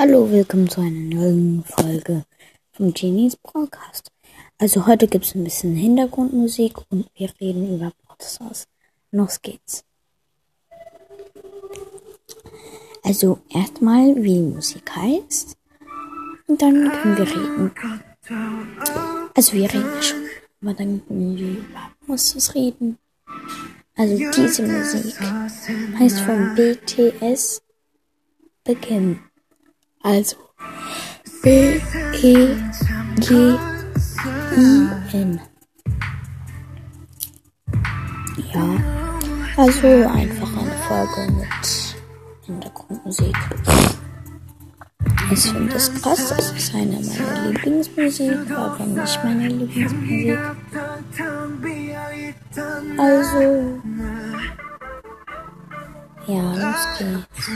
Hallo, willkommen zu einer neuen Folge vom Genies Broadcast. Also heute gibt es ein bisschen Hintergrundmusik und wir reden über Prozessors. Los geht's. Also erstmal, wie Musik heißt. Und dann können wir reden. Also wir reden schon. Aber dann können wir über was reden. Also diese Musik heißt von BTS Beginn. Also B E G I N. Ja, also einfach eine Folge mit Hintergrundmusik. Ich finde es krass, das ist eine meiner Lieblingsmusik, aber nicht meine Lieblingsmusik. Also, ja, los geht's.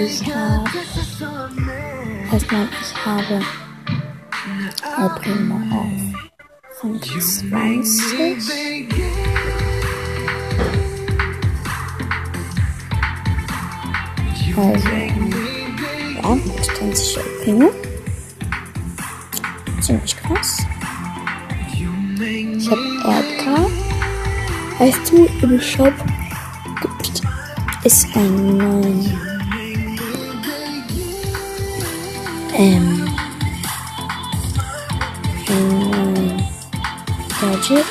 Ich habe, erstmal, ich habe El Primo auf Rang 20. Also, ja, mit 20 El Primo. Ziemlich krass. Ich habe Erdka. Weißt du, im Shop gibt es einen neuen ähm, neuen Gadget.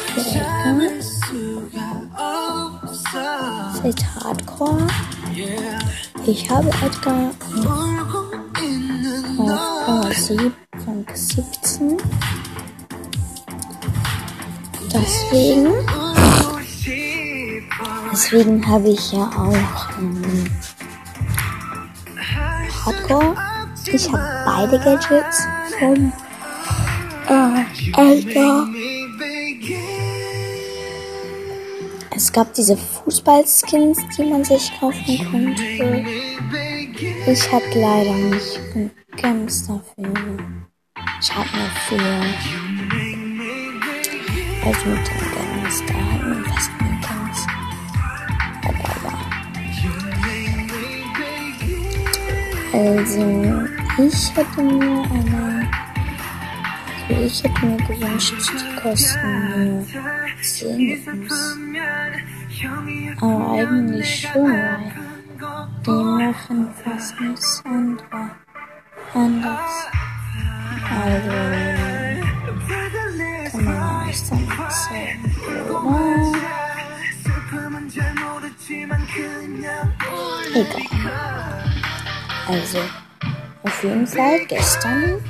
Das heißt Hardcore. Ich habe Edgar auf 7 von 17. Deswegen, deswegen habe ich ja auch ähm, Hardcore. Ich habe beide Gadgets von äh, Edgar. Es gab diese Fußballskins, die man sich kaufen konnte. Ich habe leider nicht ganz dafür. Ich habe nur für. Also mit dem Gangster halt einen festen Gangster. Aber Also, ich hätte mir eine. Also ich hätte mir gewünscht, die kosten nur 10 Gems. Aber eigentlich schon, weil die machen fast nichts andere, anders. Also kann man nicht sagen, oder? Egal. Also, auf jeden Fall gestern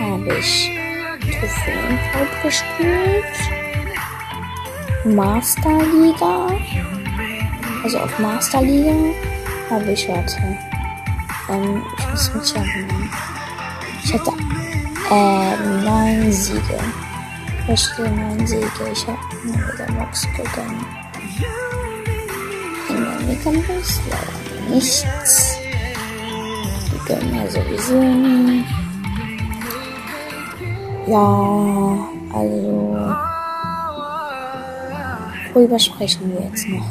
habe ich Trophäenkampf gespielt. Masterliga. Also auf Masterliga habe ich, warte. Ähm, ich muss mich erinnern. Ich hatte äh, neun Siege. Verstehe neun Siege. Ich habe nur mit der Box begonnen. In der ist leider nichts. Gönnen mir sowieso nie. Ja, also. Worüber sprechen wir jetzt noch?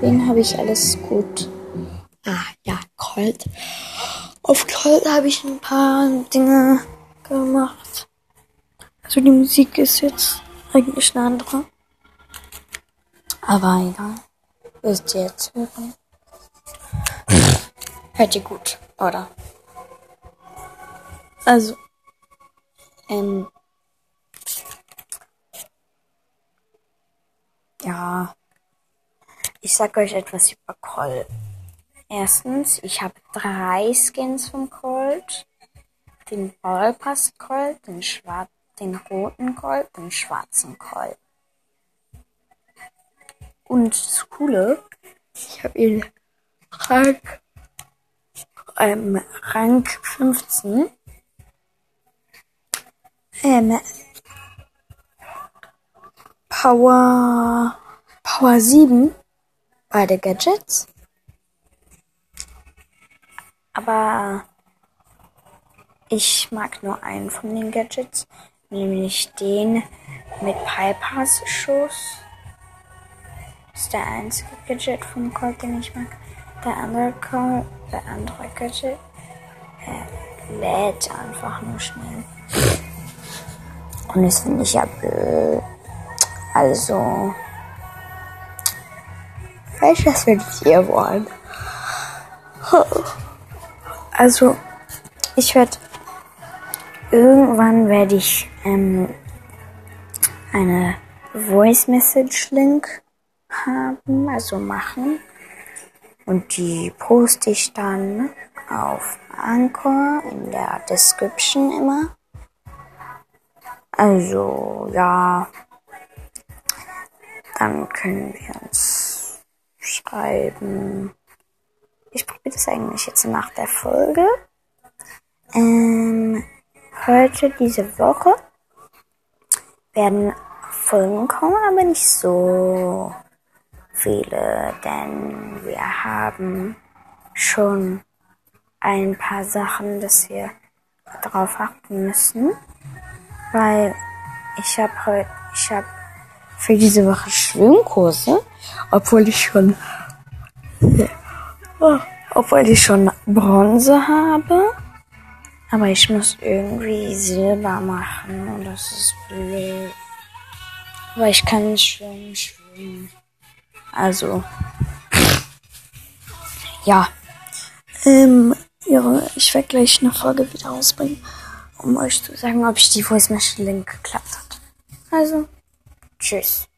Wen habe ich alles gut? Ah, ja, Colt. Auf Colt habe ich ein paar Dinge gemacht. Also die Musik ist jetzt eigentlich eine andere. Aber egal. Wirst ihr jetzt hören. Hört ihr gut, oder? Also. Ähm. Ja. Ich sag euch etwas über Colt. Erstens, ich habe drei Skins vom Colt. Den Ballpass Colt, den schwarzen, den roten Colt, den schwarzen Colt. Und das Coole, ich habe ihn Rang, ähm, Rang 15. Ähm, Power, Power 7. Beide Gadgets. Aber ich mag nur einen von den Gadgets. nämlich den mit Pipers Schuss. Das ist der einzige Gadget vom Colt, den ich mag. Der andere Colt, der andere Gadget, er lädt einfach nur schnell. Und das finde ich ja blöd. Also, welches würdet ihr wollen? Also, ich werde irgendwann werde ich ähm, eine Voice Message Link haben, also machen. Und die poste ich dann auf Anchor in der Description immer. Also, ja. Dann können wir uns schreiben. Ich probiere das eigentlich jetzt nach der Folge. Ähm, heute, diese Woche, werden Folgen kommen, aber nicht so viele, denn wir haben schon ein paar Sachen, dass wir darauf achten müssen, weil ich habe ich habe für diese Woche Schwimmkurse, obwohl ich schon, obwohl ich schon Bronze habe. Aber ich muss irgendwie Silber machen und das ist blöd. Aber ich kann nicht schwimmen, schwimmen. Also. Ja. Ähm, ja, ich werde gleich eine Folge wieder rausbringen, um euch zu sagen, ob ich die Voice Machine Link geklappt hat. Also, tschüss.